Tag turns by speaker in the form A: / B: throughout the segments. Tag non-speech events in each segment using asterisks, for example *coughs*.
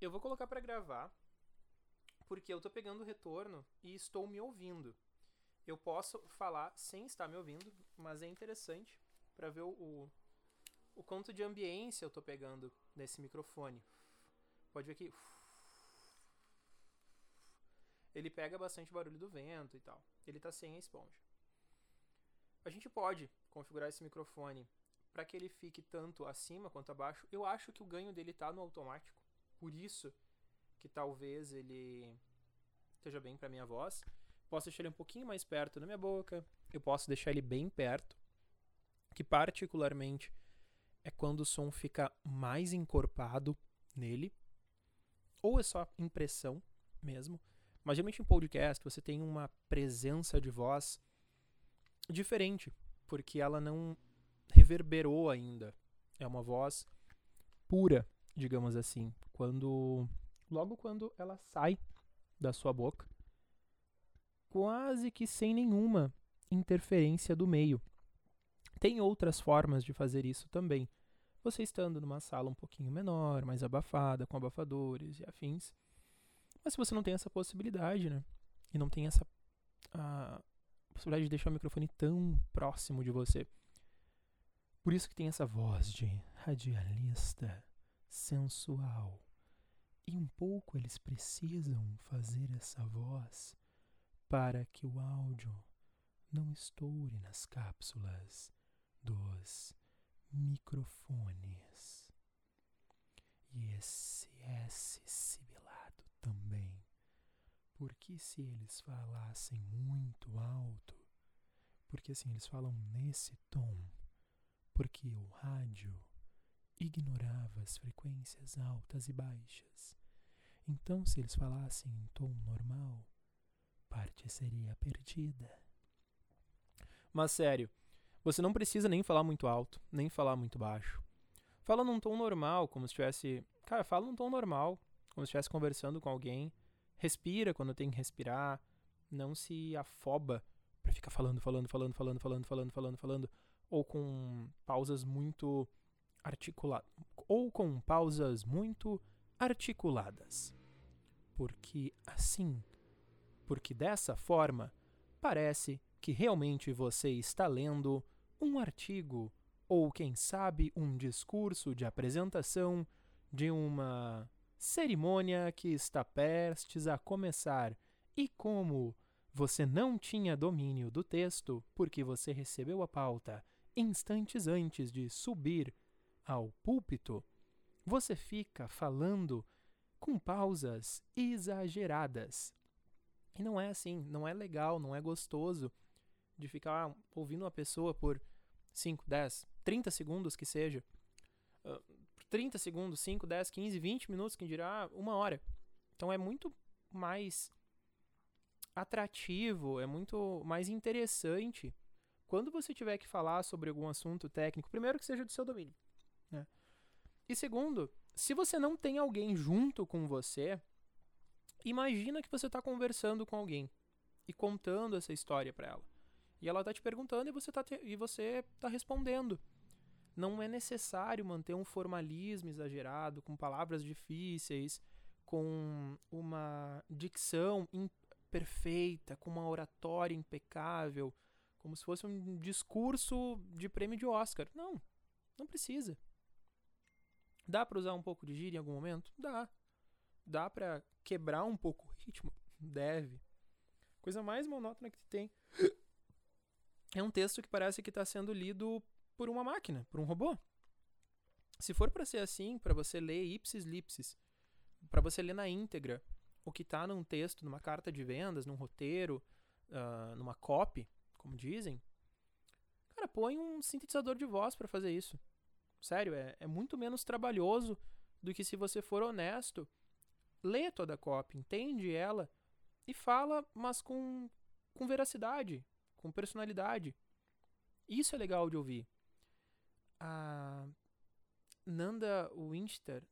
A: Eu vou colocar para gravar, porque eu tô pegando retorno e estou me ouvindo. Eu posso falar sem estar me ouvindo, mas é interessante para ver o, o, o quanto de ambiência eu tô pegando nesse microfone. Pode ver que ele pega bastante barulho do vento e tal. Ele tá sem a esponja. A gente pode configurar esse microfone para que ele fique tanto acima quanto abaixo. Eu acho que o ganho dele tá no automático. Por isso que talvez ele esteja bem para minha voz. Posso deixar ele um pouquinho mais perto da minha boca. Eu posso deixar ele bem perto, que particularmente é quando o som fica mais encorpado nele, ou é só impressão mesmo. Mas geralmente em podcast você tem uma presença de voz diferente, porque ela não reverberou ainda. É uma voz pura, digamos assim. Quando logo quando ela sai da sua boca, quase que sem nenhuma interferência do meio. Tem outras formas de fazer isso também. Você estando numa sala um pouquinho menor, mais abafada, com abafadores e afins. Mas se você não tem essa possibilidade, né? E não tem essa a possibilidade de deixar o microfone tão próximo de você. Por isso que tem essa voz de radialista sensual. E um pouco eles precisam fazer essa voz para que o áudio não estoure nas cápsulas dos microfones. E esse S sibilado também. Porque se eles falassem muito alto, porque assim eles falam nesse tom, porque o rádio ignorava as frequências altas e baixas. Então, se eles falassem em tom normal, parte seria perdida. Mas sério, você não precisa nem falar muito alto, nem falar muito baixo. Fala num tom normal, como se estivesse. Cara, fala num tom normal, como se estivesse conversando com alguém. Respira quando tem que respirar. Não se afoba para ficar falando, falando, falando, falando, falando, falando, falando, falando. Ou com pausas muito articuladas. Ou com pausas muito articuladas. Porque assim porque dessa forma parece que realmente você está lendo um artigo ou, quem sabe, um discurso de apresentação de uma cerimônia que está prestes a começar. E como você não tinha domínio do texto porque você recebeu a pauta instantes antes de subir ao púlpito, você fica falando com pausas exageradas e não é assim, não é legal, não é gostoso de ficar ouvindo uma pessoa por 5, 10, 30 segundos que seja. Uh, 30 segundos, 5, 10, 15, 20 minutos, quem dirá uma hora. Então é muito mais atrativo, é muito mais interessante quando você tiver que falar sobre algum assunto técnico, primeiro que seja do seu domínio. E segundo, se você não tem alguém junto com você, Imagina que você está conversando com alguém e contando essa história para ela. E ela está te perguntando e você está e você tá respondendo. Não é necessário manter um formalismo exagerado, com palavras difíceis, com uma dicção perfeita, com uma oratória impecável, como se fosse um discurso de prêmio de Oscar. Não, não precisa. Dá para usar um pouco de gíria em algum momento? Dá dá para quebrar um pouco o ritmo? Deve. Coisa mais monótona que tem *coughs* é um texto que parece que está sendo lido por uma máquina, por um robô. Se for para ser assim, para você ler ipsis lipsis, para você ler na íntegra o que está num texto, numa carta de vendas, num roteiro, uh, numa copy, como dizem, cara, põe um sintetizador de voz para fazer isso. Sério, é, é muito menos trabalhoso do que se você for honesto lê toda a cópia, entende ela e fala, mas com, com veracidade, com personalidade. Isso é legal de ouvir. A Nanda Winster,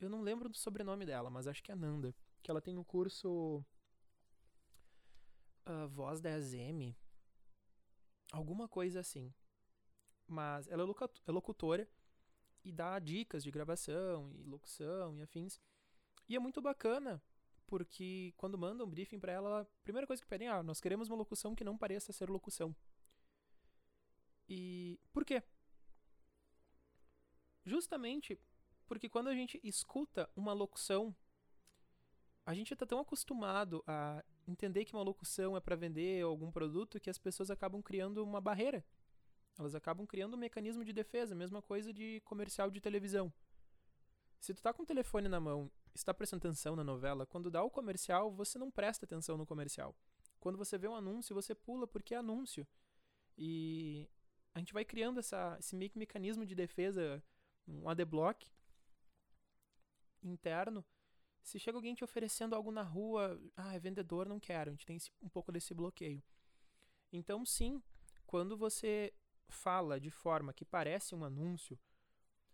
A: eu não lembro do sobrenome dela, mas acho que é Nanda, que ela tem um curso uh, Voz 10M, alguma coisa assim. Mas ela é, é locutora e dá dicas de gravação e locução e afins. E é muito bacana, porque quando mandam um briefing para ela, a primeira coisa que pedem é: ah, nós queremos uma locução que não pareça ser locução. E por quê? Justamente porque quando a gente escuta uma locução, a gente está tão acostumado a entender que uma locução é para vender algum produto que as pessoas acabam criando uma barreira. Elas acabam criando um mecanismo de defesa, mesma coisa de comercial de televisão. Se tu tá com o telefone na mão, está prestando atenção na novela, quando dá o comercial, você não presta atenção no comercial. Quando você vê um anúncio, você pula porque é anúncio. E a gente vai criando essa, esse mecanismo de defesa, um adblock interno. Se chega alguém te oferecendo algo na rua, ah, é vendedor, não quero. A gente tem um pouco desse bloqueio. Então, sim, quando você fala de forma que parece um anúncio,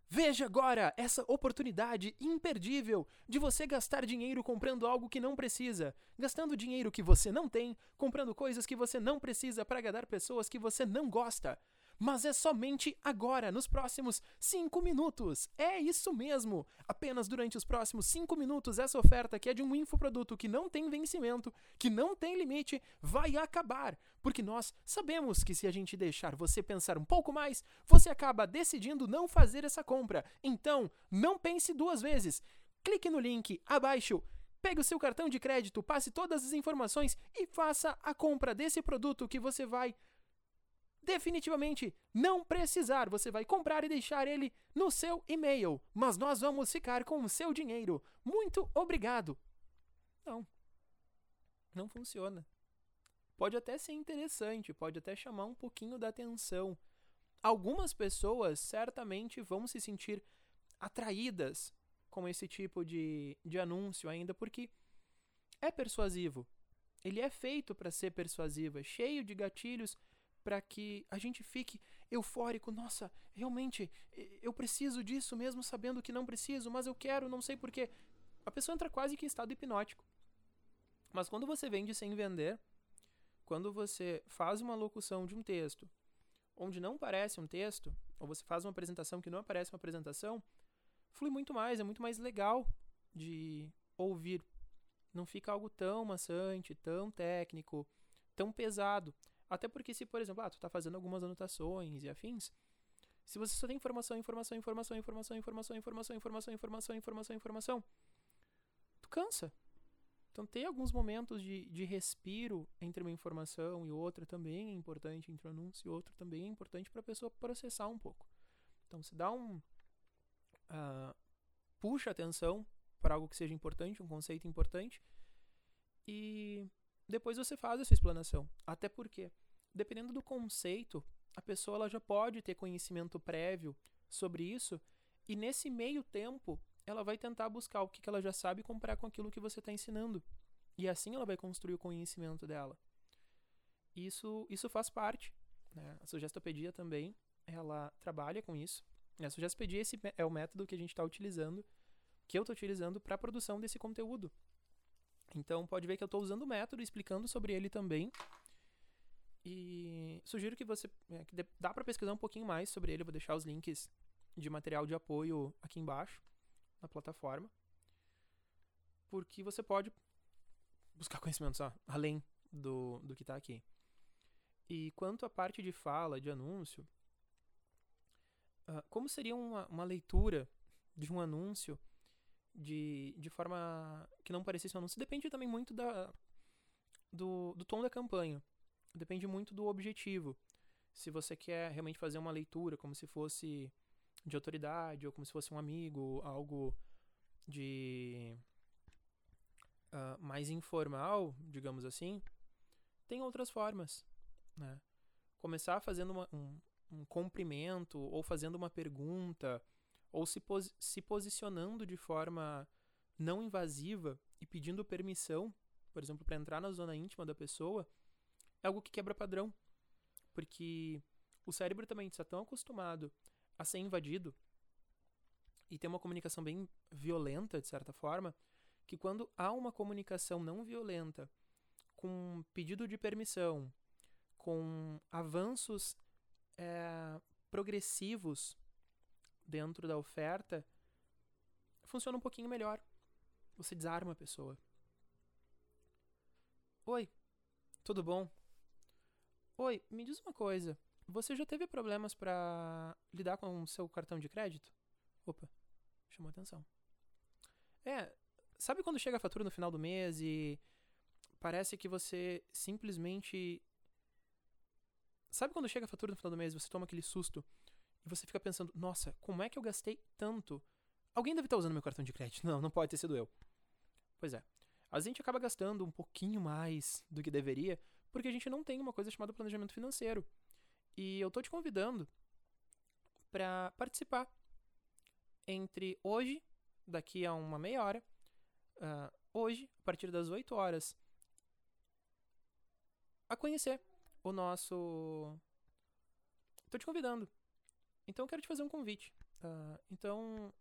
A: Veja agora essa oportunidade imperdível de você gastar dinheiro comprando algo que não precisa, gastando dinheiro que você não tem, comprando coisas que você não precisa para agradar pessoas que você não gosta. Mas é somente agora, nos próximos 5 minutos. É isso mesmo! Apenas durante os próximos 5 minutos, essa oferta, que é de um infoproduto que não tem vencimento, que não tem limite, vai acabar. Porque nós sabemos que se a gente deixar você pensar um pouco mais, você acaba decidindo não fazer essa compra. Então, não pense duas vezes. Clique no link abaixo Pegue o seu cartão de crédito, passe todas as informações e faça a compra desse produto que você vai definitivamente não precisar. Você vai comprar e deixar ele no seu e-mail, mas nós vamos ficar com o seu dinheiro. Muito obrigado. Não. Não funciona. Pode até ser interessante, pode até chamar um pouquinho da atenção. Algumas pessoas certamente vão se sentir atraídas com esse tipo de, de anúncio ainda, porque é persuasivo. Ele é feito para ser persuasivo, é cheio de gatilhos para que a gente fique eufórico. Nossa, realmente, eu preciso disso mesmo sabendo que não preciso, mas eu quero, não sei porquê. A pessoa entra quase que em estado hipnótico. Mas quando você vende sem vender, quando você faz uma locução de um texto onde não parece um texto, ou você faz uma apresentação que não aparece uma apresentação, flui muito mais, é muito mais legal de ouvir. Não fica algo tão maçante, tão técnico, tão pesado. Até porque se, por exemplo, ah, tu tá fazendo algumas anotações e afins, se você só tem informação, informação, informação, informação, informação, informação, informação, informação, informação, informação, tu cansa. Então tem alguns momentos de, de respiro entre uma informação e outra também é importante, entre um anúncio e outro também é importante para a pessoa processar um pouco. Então se dá um uh, puxa atenção para algo que seja importante, um conceito importante e depois você faz essa explanação. Até porque, dependendo do conceito, a pessoa ela já pode ter conhecimento prévio sobre isso, e nesse meio tempo, ela vai tentar buscar o que ela já sabe e comparar com aquilo que você está ensinando. E assim ela vai construir o conhecimento dela. Isso, isso faz parte. Né? A sugestopedia também, ela trabalha com isso. A sugestopedia esse é o método que a gente está utilizando, que eu estou utilizando para a produção desse conteúdo. Então pode ver que eu estou usando o método, explicando sobre ele também. E sugiro que você. É, que dá para pesquisar um pouquinho mais sobre ele. Eu vou deixar os links de material de apoio aqui embaixo, na plataforma. Porque você pode buscar conhecimento só, além do, do que está aqui. E quanto à parte de fala, de anúncio, uh, como seria uma, uma leitura de um anúncio de, de forma que não parecesse um anúncio. Depende também muito da, do, do tom da campanha. Depende muito do objetivo. Se você quer realmente fazer uma leitura como se fosse de autoridade ou como se fosse um amigo, algo de uh, mais informal, digamos assim, tem outras formas, né? Começar fazendo uma, um, um cumprimento ou fazendo uma pergunta ou se, pos se posicionando de forma não invasiva e pedindo permissão, por exemplo, para entrar na zona íntima da pessoa, é algo que quebra padrão. Porque o cérebro também está tão acostumado a ser invadido e ter uma comunicação bem violenta, de certa forma, que quando há uma comunicação não violenta, com pedido de permissão, com avanços é, progressivos dentro da oferta funciona um pouquinho melhor. Você desarma a pessoa. Oi, tudo bom? Oi, me diz uma coisa. Você já teve problemas para lidar com o seu cartão de crédito? Opa, chamou atenção. É, sabe quando chega a fatura no final do mês e parece que você simplesmente. Sabe quando chega a fatura no final do mês e você toma aquele susto e você fica pensando: nossa, como é que eu gastei tanto? Alguém deve estar usando meu cartão de crédito. *laughs* Não, não pode ter sido eu. Pois é. A gente acaba gastando um pouquinho mais do que deveria porque a gente não tem uma coisa chamada planejamento financeiro. E eu tô te convidando para participar entre hoje, daqui a uma meia hora, uh, hoje, a partir das 8 horas, a conhecer o nosso. Tô te convidando. Então eu quero te fazer um convite. Uh, então,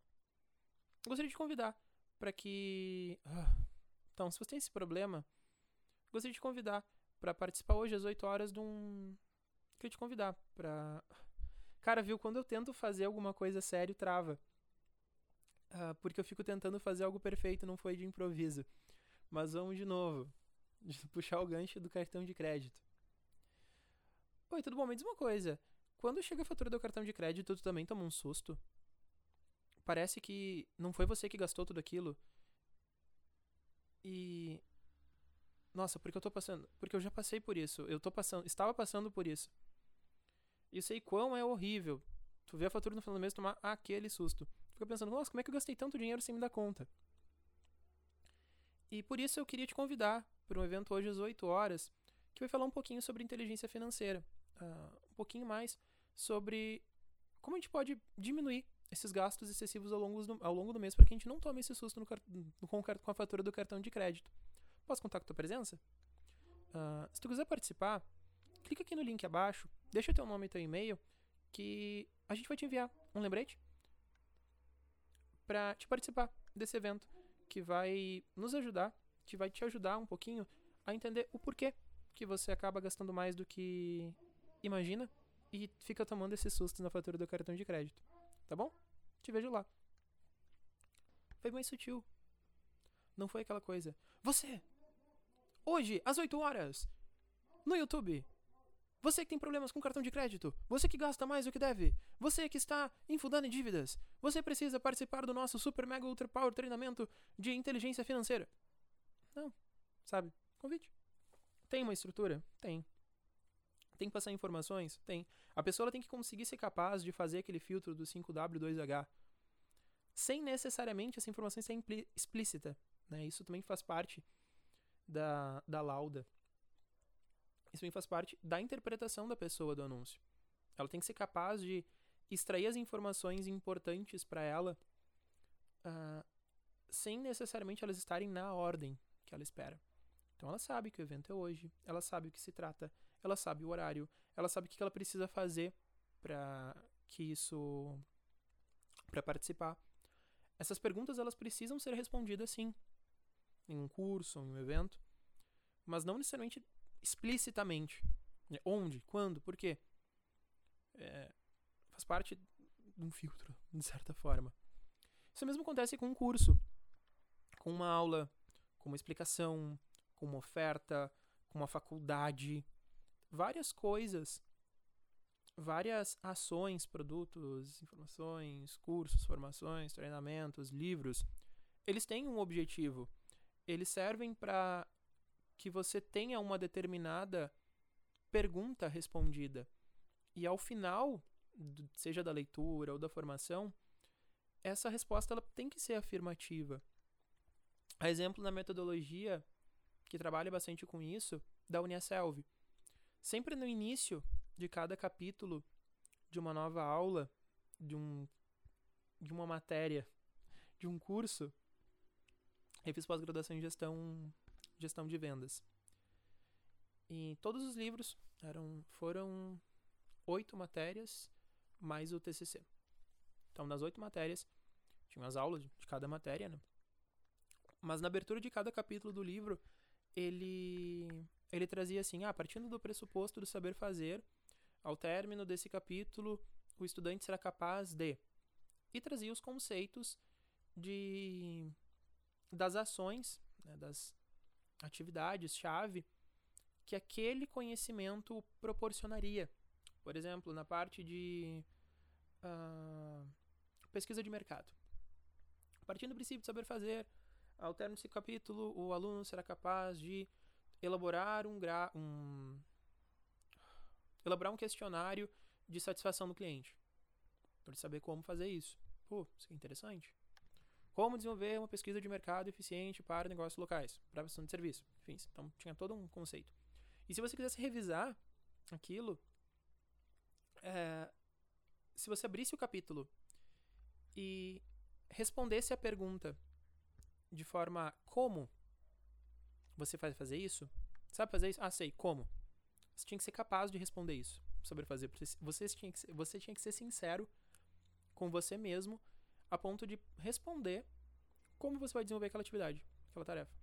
A: gostaria de te convidar para que. Uh, então, se você tem esse problema, gostaria de te convidar para participar hoje às 8 horas de um. Queria te convidar pra. Cara, viu? Quando eu tento fazer alguma coisa sério, trava. Uh, porque eu fico tentando fazer algo perfeito, não foi de improviso. Mas vamos de novo. De *laughs* puxar o gancho do cartão de crédito. Oi, tudo bom? Me diz uma coisa. Quando chega a fatura do cartão de crédito, tu também toma um susto? Parece que não foi você que gastou tudo aquilo. E nossa, porque eu tô passando. Porque eu já passei por isso. Eu tô passando. Estava passando por isso. E sei quão é horrível. Tu vê a fatura no final do mês tomar aquele susto. Fica pensando, nossa, como é que eu gastei tanto dinheiro sem me dar conta? E por isso eu queria te convidar para um evento hoje às 8 horas, que vai falar um pouquinho sobre inteligência financeira. Uh, um pouquinho mais sobre como a gente pode diminuir esses gastos excessivos ao longo do, ao longo do mês para que a gente não tome esse susto no, no, com, com a fatura do cartão de crédito. Posso contar com a tua presença? Uh, se tu quiser participar, clica aqui no link abaixo, deixa teu nome e teu e-mail, que a gente vai te enviar um lembrete para te participar desse evento, que vai nos ajudar, que vai te ajudar um pouquinho a entender o porquê que você acaba gastando mais do que imagina e fica tomando esses sustos na fatura do cartão de crédito. Tá bom? Te vejo lá. Foi mais sutil. Não foi aquela coisa. Você! Hoje, às 8 horas! No YouTube! Você que tem problemas com cartão de crédito, você que gasta mais do que deve, você que está infundando em dívidas, você precisa participar do nosso Super Mega Ultra Power treinamento de inteligência financeira. Não, sabe? Convite. Tem uma estrutura? Tem. Tem que passar informações? Tem. A pessoa tem que conseguir ser capaz de fazer aquele filtro do 5W2H sem necessariamente essa informação ser explícita. Né? Isso também faz parte da, da lauda. Isso também faz parte da interpretação da pessoa do anúncio. Ela tem que ser capaz de extrair as informações importantes para ela uh, sem necessariamente elas estarem na ordem que ela espera. Então ela sabe que o evento é hoje, ela sabe o que se trata, ela sabe o horário, ela sabe o que ela precisa fazer para que isso para participar. Essas perguntas elas precisam ser respondidas sim, em um curso, em um evento, mas não necessariamente explicitamente. Né? Onde, quando, por quê? É, faz parte de um filtro, de certa forma. Isso mesmo acontece com um curso, com uma aula, com uma explicação, com uma oferta, com uma faculdade. Várias coisas, várias ações, produtos, informações, cursos, formações, treinamentos, livros, eles têm um objetivo eles servem para que você tenha uma determinada pergunta respondida. E ao final, seja da leitura ou da formação, essa resposta ela tem que ser afirmativa. A exemplo na metodologia, que trabalha bastante com isso, da Uniaselv. Sempre no início de cada capítulo de uma nova aula, de, um, de uma matéria, de um curso, eu fiz pós-graduação em gestão, gestão de vendas. E todos os livros eram, foram oito matérias mais o TCC. Então, nas oito matérias, tinha as aulas de cada matéria, né? Mas na abertura de cada capítulo do livro, ele, ele trazia assim: ah, partindo do pressuposto do saber fazer, ao término desse capítulo, o estudante será capaz de. E trazia os conceitos de
B: das ações, né, das atividades-chave que aquele conhecimento proporcionaria. Por exemplo, na parte de uh, pesquisa de mercado. Partindo do princípio de saber fazer, ao término desse capítulo, o aluno será capaz de elaborar um, um elaborar um questionário de satisfação do cliente. Para saber como fazer isso. Pô, isso é interessante. Como desenvolver uma pesquisa de mercado eficiente para negócios locais, para prestação de serviço. Enfim, então tinha todo um conceito. E se você quisesse revisar aquilo, é, se você abrisse o capítulo e respondesse a pergunta de forma como você vai fazer isso, sabe fazer isso? Ah, sei, como? Você tinha que ser capaz de responder isso, saber fazer. Você tinha que ser, você tinha que ser sincero com você mesmo a ponto de responder como você vai desenvolver aquela atividade, aquela tarefa.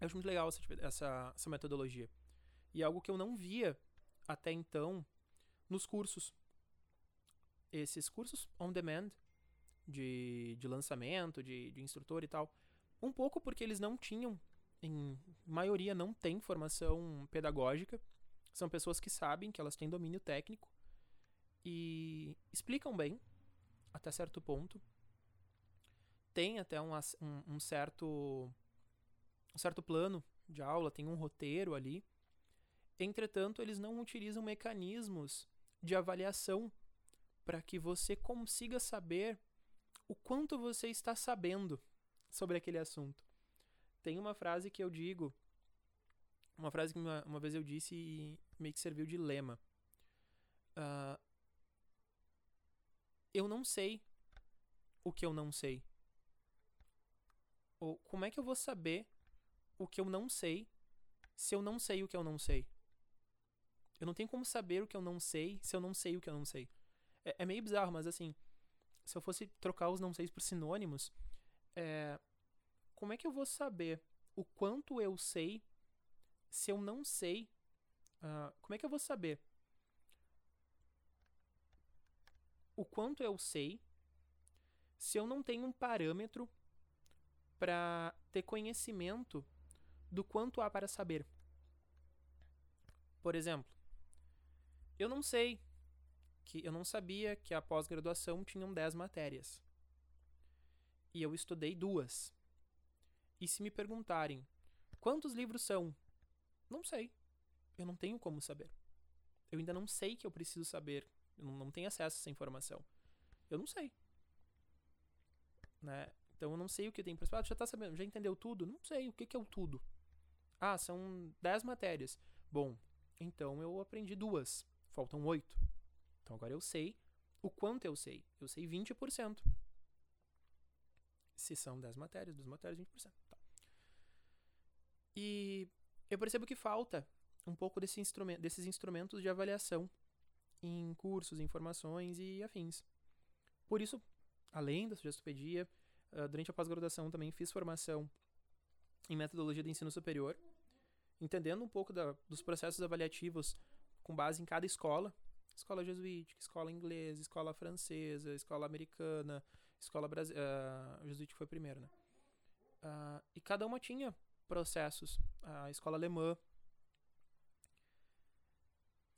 B: Eu acho muito legal essa, essa, essa metodologia. E é algo que eu não via até então nos cursos. Esses cursos on demand, de, de lançamento, de, de instrutor e tal. Um pouco porque eles não tinham, em maioria não tem formação pedagógica. São pessoas que sabem que elas têm domínio técnico e explicam bem, até certo ponto. Tem até um, um, um certo um certo plano de aula, tem um roteiro ali. Entretanto, eles não utilizam mecanismos de avaliação para que você consiga saber o quanto você está sabendo sobre aquele assunto. Tem uma frase que eu digo, uma frase que uma, uma vez eu disse e meio que serviu de lema. Uh, eu não sei o que eu não sei. Ou como é que eu vou saber o que eu não sei se eu não sei o que eu não sei? Eu não tenho como saber o que eu não sei se eu não sei o que eu não sei. É, é meio bizarro, mas assim, se eu fosse trocar os não seis por sinônimos, é, como é que eu vou saber o quanto eu sei se eu não sei? Uh, como é que eu vou saber o quanto eu sei se eu não tenho um parâmetro para ter conhecimento do quanto há para saber. Por exemplo, eu não sei que eu não sabia que a pós-graduação tinham 10 matérias. E eu estudei duas. E se me perguntarem quantos livros são? Não sei. Eu não tenho como saber. Eu ainda não sei que eu preciso saber. Não, não tenho acesso a essa informação. Eu não sei. Né? Então eu não sei o que tem para ah, já tá sabendo, já entendeu tudo? Não sei, o que, que é o tudo? Ah, são 10 matérias. Bom, então eu aprendi duas. Faltam oito. Então agora eu sei o quanto eu sei. Eu sei 20%. Se são 10 matérias, 2 matérias, 20%. Tá. E eu percebo que falta um pouco desse instrumento, desses instrumentos de avaliação em cursos, informações e afins. Por isso, além da sugestopedia, ah, durante a pós-graduação também fiz formação em metodologia de ensino superior, entendendo um pouco da, dos processos avaliativos com base em cada escola, escola jesuítica, escola inglesa, escola francesa, escola americana, escola brasileira, uh, jesuítica foi primeiro, né? Uh, e cada uma tinha processos. A escola alemã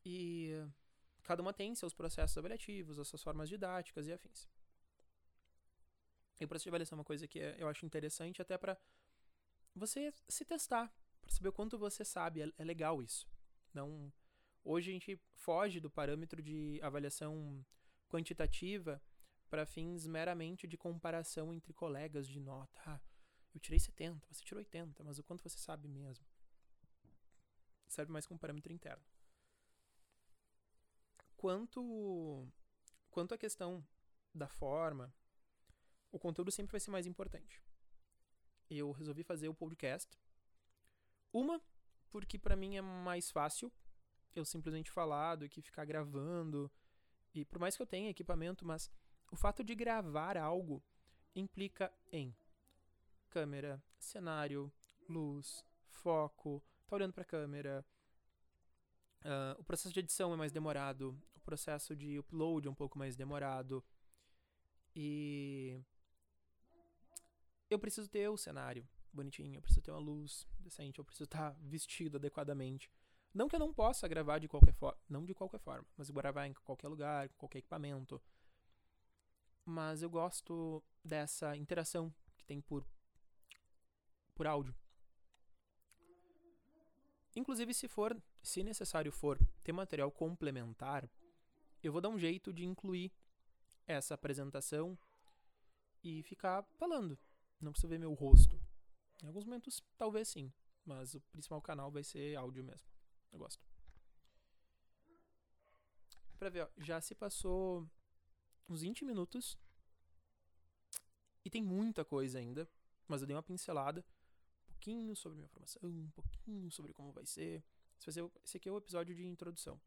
B: e cada uma tem seus processos avaliativos, as suas formas didáticas e afins. E o processo de avaliação é uma coisa que eu acho interessante até para você se testar, para saber o quanto você sabe. É, é legal isso. Não Hoje a gente foge do parâmetro de avaliação quantitativa para fins meramente de comparação entre colegas de nota. Ah, eu tirei 70, você tirou 80, mas o quanto você sabe mesmo? Serve mais como parâmetro interno. Quanto quanto à questão da forma, o conteúdo sempre vai ser mais importante. Eu resolvi fazer o podcast. Uma, porque para mim é mais fácil eu simplesmente falar do que ficar gravando. E por mais que eu tenha equipamento, mas o fato de gravar algo implica em câmera, cenário, luz, foco, tá olhando para câmera. Uh, o processo de edição é mais demorado, processo de upload é um pouco mais demorado. E eu preciso ter o cenário bonitinho, eu preciso ter uma luz decente, eu preciso estar vestido adequadamente. Não que eu não possa gravar de qualquer forma, não de qualquer forma, mas gravar em qualquer lugar, com qualquer equipamento. Mas eu gosto dessa interação que tem por por áudio. Inclusive, se for, se necessário for, ter material complementar, eu vou dar um jeito de incluir essa apresentação e ficar falando. Não precisa ver meu rosto. Em alguns momentos, talvez sim, mas o principal canal vai ser áudio mesmo. Eu gosto. Pra ver, ó, já se passou uns 20 minutos e tem muita coisa ainda, mas eu dei uma pincelada pouquinho sobre minha formação, um pouquinho sobre como vai ser. Esse, vai ser, esse aqui é o episódio de introdução.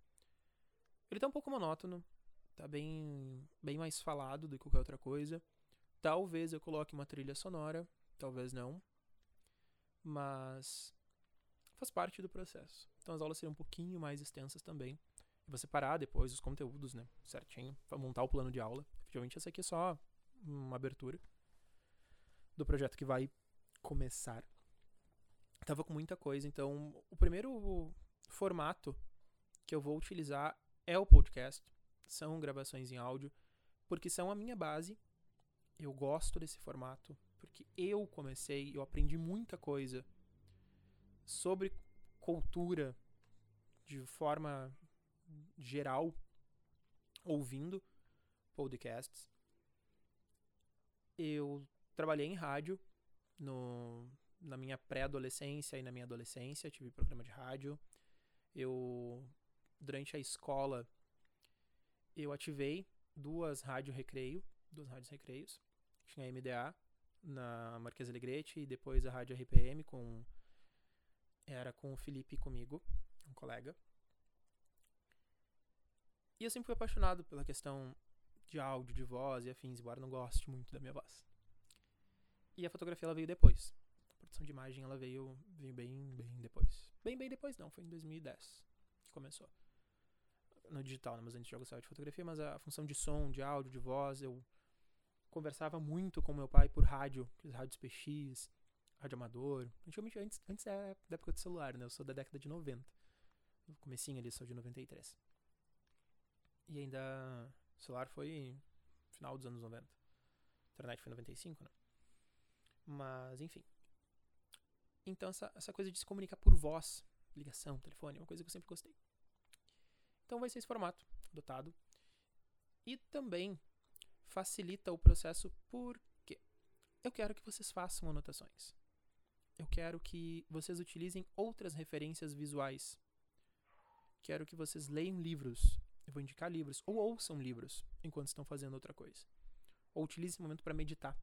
B: Ele tá um pouco monótono, tá bem, bem mais falado do que qualquer outra coisa. Talvez eu coloque uma trilha sonora, talvez não. Mas faz parte do processo. Então as aulas serão um pouquinho mais extensas também. E você parar depois os conteúdos, né? Certinho, para montar o plano de aula. Efetivamente, essa aqui é só uma abertura do projeto que vai começar tava com muita coisa. Então, o primeiro formato que eu vou utilizar é o podcast. São gravações em áudio, porque são a minha base. Eu gosto desse formato, porque eu comecei, eu aprendi muita coisa sobre cultura de forma geral ouvindo podcasts. Eu trabalhei em rádio no na minha pré-adolescência e na minha adolescência, tive programa de rádio. Eu durante a escola eu ativei duas rádio recreio, duas rádios recreios. Tinha a MDA na Marquesa Alegrete e depois a rádio RPM com era com o Felipe comigo, um colega. E eu sempre fui apaixonado pela questão de áudio, de voz e afins, embora não goste muito da minha voz. E a fotografia ela veio depois produção de imagem ela veio, veio bem, bem depois. Bem, bem depois não, foi em 2010 que começou. No digital, né? mas antes eu gostava de fotografia, mas a função de som, de áudio, de voz, eu conversava muito com meu pai por rádio, rádios PX, rádio amador. Antigamente, antes, antes da época do celular, né? Eu sou da década de 90. No comecinho ali, sou de 93. E ainda, o celular foi final dos anos 90. A internet foi 95, né? Mas, enfim. Então, essa, essa coisa de se comunicar por voz, ligação, telefone, é uma coisa que eu sempre gostei. Então, vai ser esse formato adotado. E também facilita o processo porque eu quero que vocês façam anotações. Eu quero que vocês utilizem outras referências visuais. Quero que vocês leiam livros. Eu vou indicar livros. Ou ouçam livros enquanto estão fazendo outra coisa. Ou utilize esse momento para meditar,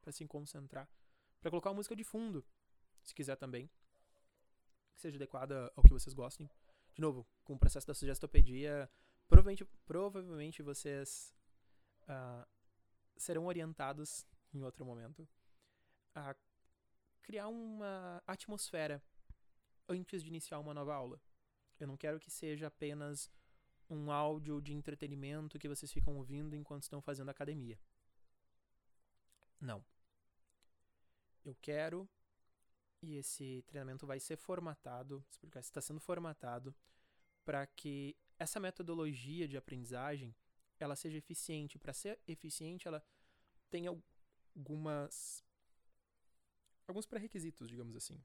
B: para se concentrar, para colocar uma música de fundo se quiser também. Que seja adequada ao que vocês gostem. De novo, com o processo da sugestopedia, provavelmente, provavelmente vocês uh, serão orientados em outro momento a criar uma atmosfera antes de iniciar uma nova aula. Eu não quero que seja apenas um áudio de entretenimento que vocês ficam ouvindo enquanto estão fazendo academia. Não. Eu quero e esse treinamento vai ser formatado, está sendo formatado para que essa metodologia de aprendizagem ela seja eficiente. Para ser eficiente, ela tem algumas alguns pré-requisitos, digamos assim.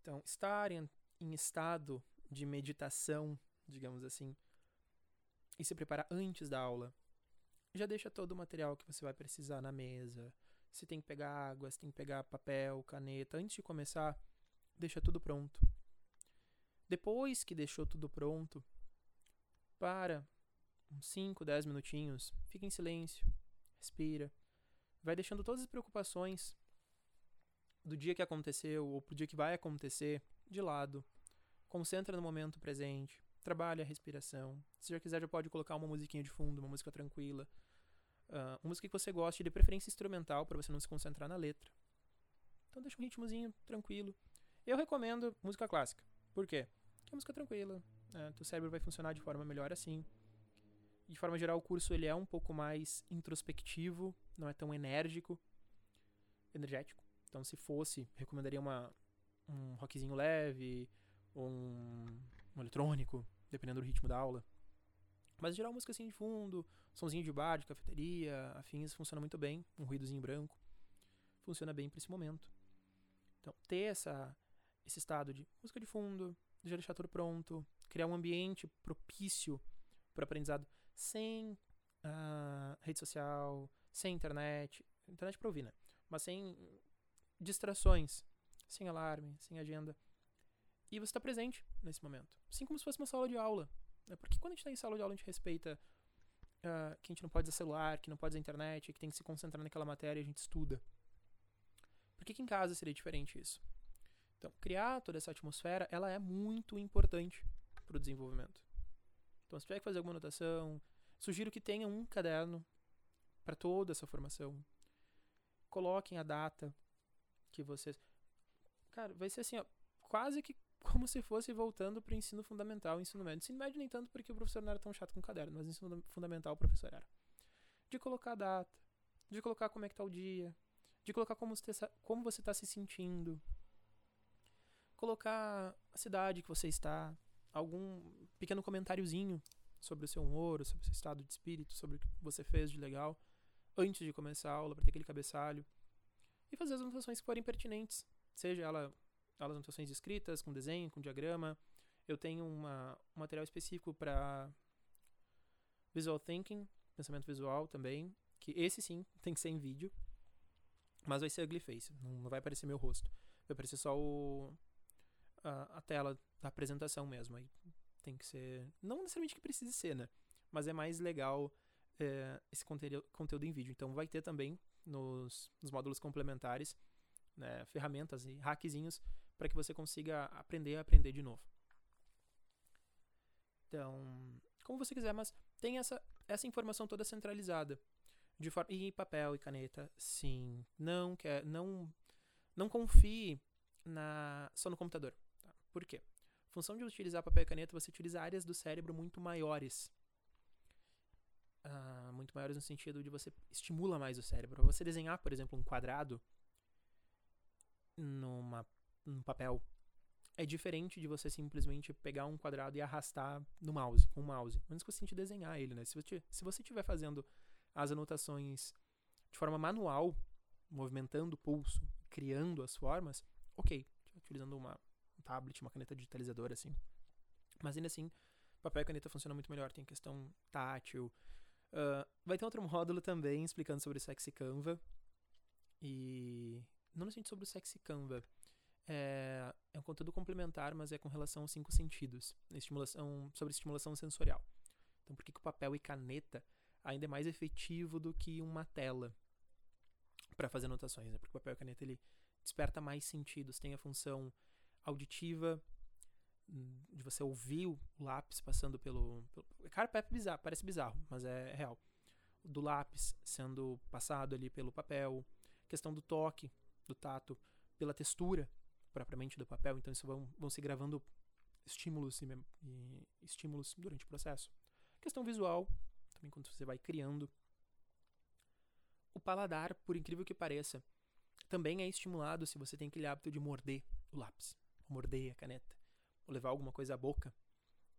B: Então, estar em, em estado de meditação, digamos assim, e se preparar antes da aula, já deixa todo o material que você vai precisar na mesa, se tem que pegar água, se tem que pegar papel, caneta. Antes de começar, deixa tudo pronto. Depois que deixou tudo pronto, para uns 5, 10 minutinhos, fica em silêncio, respira, vai deixando todas as preocupações do dia que aconteceu ou pro dia que vai acontecer de lado. Concentra no momento presente, trabalha a respiração. Se já quiser, já pode colocar uma musiquinha de fundo, uma música tranquila. Uh, música que você goste, de preferência instrumental, para você não se concentrar na letra. Então deixa um ritmozinho tranquilo. Eu recomendo música clássica. Por quê? Porque é música tranquila. Né? Teu cérebro vai funcionar de forma melhor assim. de forma geral, o curso ele é um pouco mais introspectivo, não é tão enérgico, energético. Então, se fosse, recomendaria uma, um rockzinho leve, um, um eletrônico, dependendo do ritmo da aula. Mas, geral, música assim de fundo, somzinho de bar, de cafeteria, afins, funciona muito bem. Um ruídozinho branco. Funciona bem para esse momento. Então, ter essa, esse estado de música de fundo, já deixar tudo pronto, criar um ambiente propício para aprendizado sem uh, rede social, sem internet, internet para ouvir, né? Mas sem distrações, sem alarme, sem agenda. E você está presente nesse momento. Assim como se fosse uma sala de aula. Né? Porque quando a gente está em sala de aula, a gente respeita uh, que a gente não pode usar celular, que não pode usar internet, que tem que se concentrar naquela matéria e a gente estuda. Por que, que em casa seria diferente isso? Então, criar toda essa atmosfera, ela é muito importante para o desenvolvimento. Então, se tiver que fazer alguma anotação, sugiro que tenha um caderno para toda essa formação. Coloquem a data que vocês. Cara, vai ser assim, ó, quase que como se fosse voltando para o ensino fundamental, ensino médio. Ensino médio nem tanto porque o professor não era tão chato com o caderno, mas ensino fundamental o professor era. De colocar a data, de colocar como é que tá o dia, de colocar como você, está se sentindo, colocar a cidade que você está, algum pequeno comentáriozinho sobre o seu humor, sobre o seu estado de espírito, sobre o que você fez de legal antes de começar a aula, para ter aquele cabeçalho. E fazer as anotações que forem pertinentes, seja ela as anotações escritas, com desenho, com diagrama. Eu tenho uma, um material específico para visual thinking, pensamento visual também, que esse sim tem que ser em vídeo, mas vai ser ugly face, não vai aparecer meu rosto. Vai aparecer só o, a, a tela da apresentação mesmo. Aí tem que ser. Não necessariamente que precise ser, né? Mas é mais legal é, esse conteúdo, conteúdo em vídeo. Então vai ter também nos, nos módulos complementares né, ferramentas e hackzinhos para que você consiga aprender a aprender de novo. Então, como você quiser, mas tem essa, essa informação toda centralizada. De forma, e papel e caneta, sim. Não quer, não, não confie na, só no computador. Tá? Por quê? Função de utilizar papel e caneta, você utiliza áreas do cérebro muito maiores. Uh, muito maiores no sentido de você estimula mais o cérebro. Você desenhar, por exemplo, um quadrado numa, num papel é diferente de você simplesmente pegar um quadrado e arrastar no mouse, com o mouse. Antes que você tente desenhar ele, né? Se você, se você estiver fazendo as anotações de forma manual, movimentando o pulso, criando as formas, ok. Utilizando uma, um tablet, uma caneta digitalizadora, assim. Mas ainda assim, papel e caneta funciona muito melhor. Tem questão tátil. Uh, vai ter outro *laughs* módulo também explicando sobre o Sexy Canva. E não necessariamente sobre o sexy Canva. É, é um conteúdo complementar, mas é com relação aos cinco sentidos, estimulação, sobre estimulação sensorial. Então, por que, que o papel e caneta ainda é mais efetivo do que uma tela para fazer anotações? Né? Porque o papel e caneta ele desperta mais sentidos, tem a função auditiva de você ouvir o lápis passando pelo, pelo cara parece bizarro, parece bizarro, mas é, é real. Do lápis sendo passado ali pelo papel, questão do toque, do tato pela textura propriamente do papel, então isso vão, vão se gravando estímulos e, e estímulos durante o processo. Questão visual, também quando você vai criando. O paladar, por incrível que pareça, também é estimulado se você tem aquele hábito de morder o lápis, morder a caneta, ou levar alguma coisa à boca,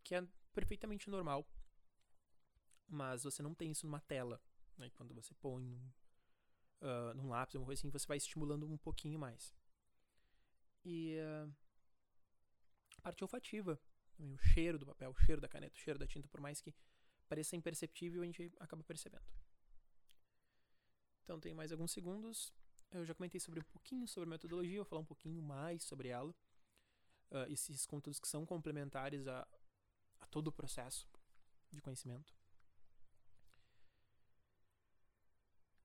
B: que é perfeitamente normal. Mas você não tem isso numa tela. Né? Quando você põe uh, num lápis, alguma coisa assim, você vai estimulando um pouquinho mais. E uh, a parte olfativa, o cheiro do papel, o cheiro da caneta, o cheiro da tinta, por mais que pareça imperceptível, a gente acaba percebendo. Então, tem mais alguns segundos. Eu já comentei sobre um pouquinho sobre metodologia, vou falar um pouquinho mais sobre ela. Uh, esses conteúdos que são complementares a, a todo o processo de conhecimento.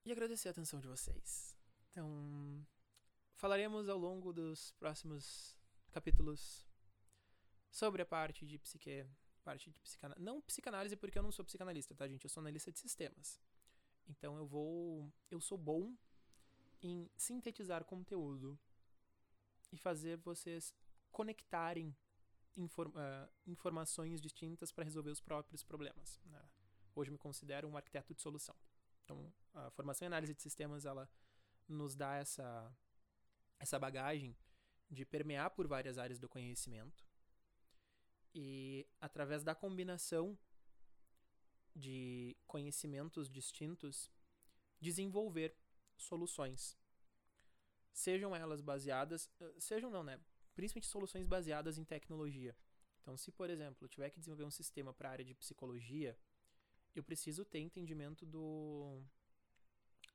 B: e agradecer a atenção de vocês. Então, falaremos ao longo dos próximos capítulos sobre a parte de psique, parte de psicanálise, não psicanálise porque eu não sou psicanalista, tá, gente? Eu sou analista de sistemas. Então eu vou, eu sou bom em sintetizar conteúdo e fazer vocês conectarem inform, uh, informações distintas para resolver os próprios problemas. Né? Hoje eu me considero um arquiteto de solução. Então, a formação em análise de sistemas, ela nos dá essa, essa bagagem de permear por várias áreas do conhecimento e, através da combinação de conhecimentos distintos, desenvolver soluções. Sejam elas baseadas, eh, sejam não, né? Principalmente soluções baseadas em tecnologia. Então, se por exemplo, eu tiver que desenvolver um sistema para a área de psicologia, eu preciso ter entendimento do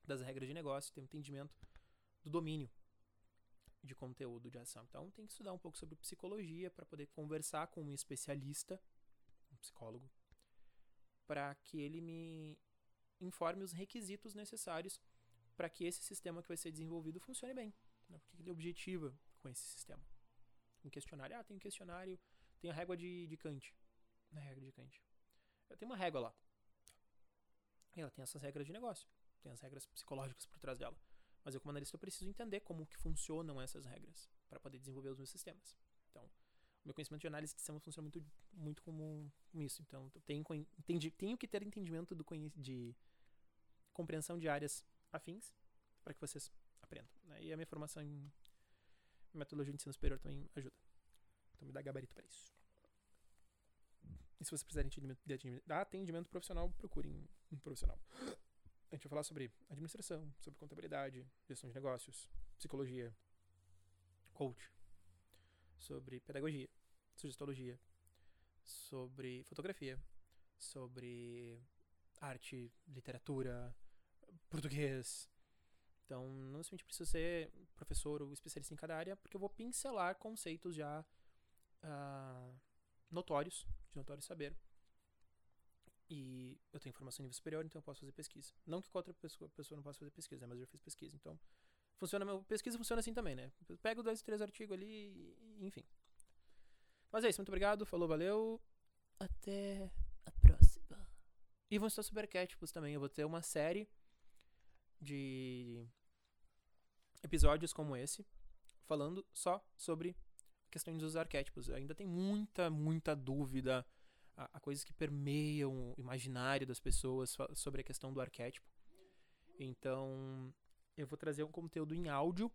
B: das regras de negócio, ter entendimento do domínio de conteúdo de ação. Então, tem que estudar um pouco sobre psicologia para poder conversar com um especialista, um psicólogo, para que ele me informe os requisitos necessários para que esse sistema que vai ser desenvolvido funcione bem. Né? Porque ele objetiva com esse sistema. Um questionário, ah, tem um questionário, tem a régua de, de Kant. Na regra de Kant. Eu tenho uma régua lá. E ela tem essas regras de negócio. Tem as regras psicológicas por trás dela. Mas eu, como analista, eu preciso entender como que funcionam essas regras para poder desenvolver os meus sistemas. Então, o meu conhecimento de análise de sistemas funciona muito, muito como isso. Então, tenho, entendi, tenho que ter entendimento do, de compreensão de áreas afins para que vocês aprendam. Né? E a minha formação em metodologia de ensino superior também ajuda. Então me dá gabarito para isso. E se você precisar de de atendimento, profissional, procure um profissional. A gente vai falar sobre administração, sobre contabilidade, gestão de negócios, psicologia, coach, sobre pedagogia, sugestologia, sobre fotografia, sobre arte, literatura, português. Então, não necessariamente preciso ser professor ou especialista em cada área, porque eu vou pincelar conceitos já uh, notórios, de notório saber. Eu tenho formação em nível superior, então eu posso fazer pesquisa. Não que outra pessoa, pessoa não possa fazer pesquisa, né? mas eu fiz pesquisa. Então, funciona, pesquisa funciona assim também, né? Pego dois, três artigos ali, enfim. Mas é isso, muito obrigado, falou, valeu. Até a próxima. E vão estar super arquétipos também. Eu vou ter uma série de episódios como esse, falando só sobre questões dos arquétipos. Ainda tem muita, muita dúvida, há, coisas que permeiam o imaginário das pessoas sobre a questão do arquétipo. Então, eu vou trazer um conteúdo em áudio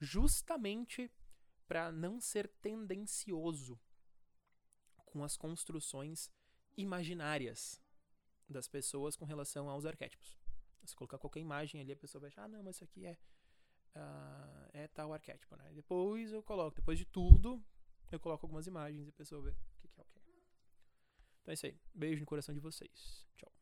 B: justamente para não ser tendencioso com as construções imaginárias das pessoas com relação aos arquétipos. Se colocar qualquer imagem ali, a pessoa vai achar, ah, não, mas isso aqui é, uh, é tal arquétipo, né? Depois eu coloco, depois de tudo, eu coloco algumas imagens e a pessoa vê o que, que é o que é. Então é isso aí. Beijo no coração de vocês. Tchau.